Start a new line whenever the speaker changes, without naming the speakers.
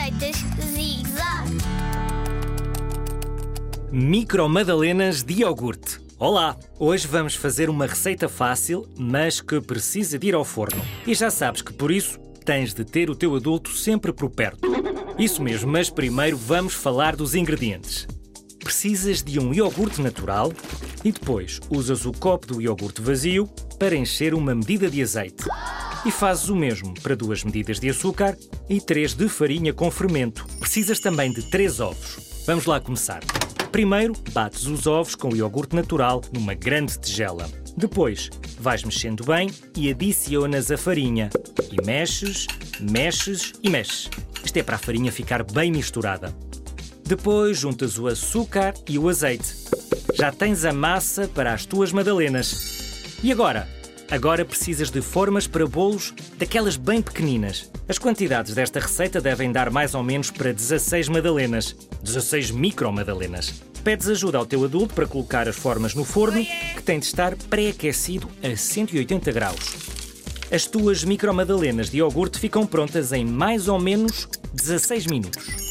Receitas Zig.
Micro Madalenas de iogurte. Olá! Hoje vamos fazer uma receita fácil, mas que precisa de ir ao forno. E já sabes que por isso tens de ter o teu adulto sempre por perto. Isso mesmo, mas primeiro vamos falar dos ingredientes. Precisas de um iogurte natural e depois usas o copo do iogurte vazio para encher uma medida de azeite. E fazes o mesmo para duas medidas de açúcar e três de farinha com fermento. Precisas também de três ovos. Vamos lá começar. Primeiro, bates os ovos com o iogurte natural numa grande tigela. Depois, vais mexendo bem e adicionas a farinha. E mexes, mexes e mexes. Isto é para a farinha ficar bem misturada. Depois, juntas o açúcar e o azeite. Já tens a massa para as tuas madalenas. E agora? Agora precisas de formas para bolos daquelas bem pequeninas. As quantidades desta receita devem dar mais ou menos para 16 madalenas. 16 micro madalenas. Pedes ajuda ao teu adulto para colocar as formas no forno, que tem de estar pré-aquecido a 180 graus. As tuas micro madalenas de iogurte ficam prontas em mais ou menos 16 minutos.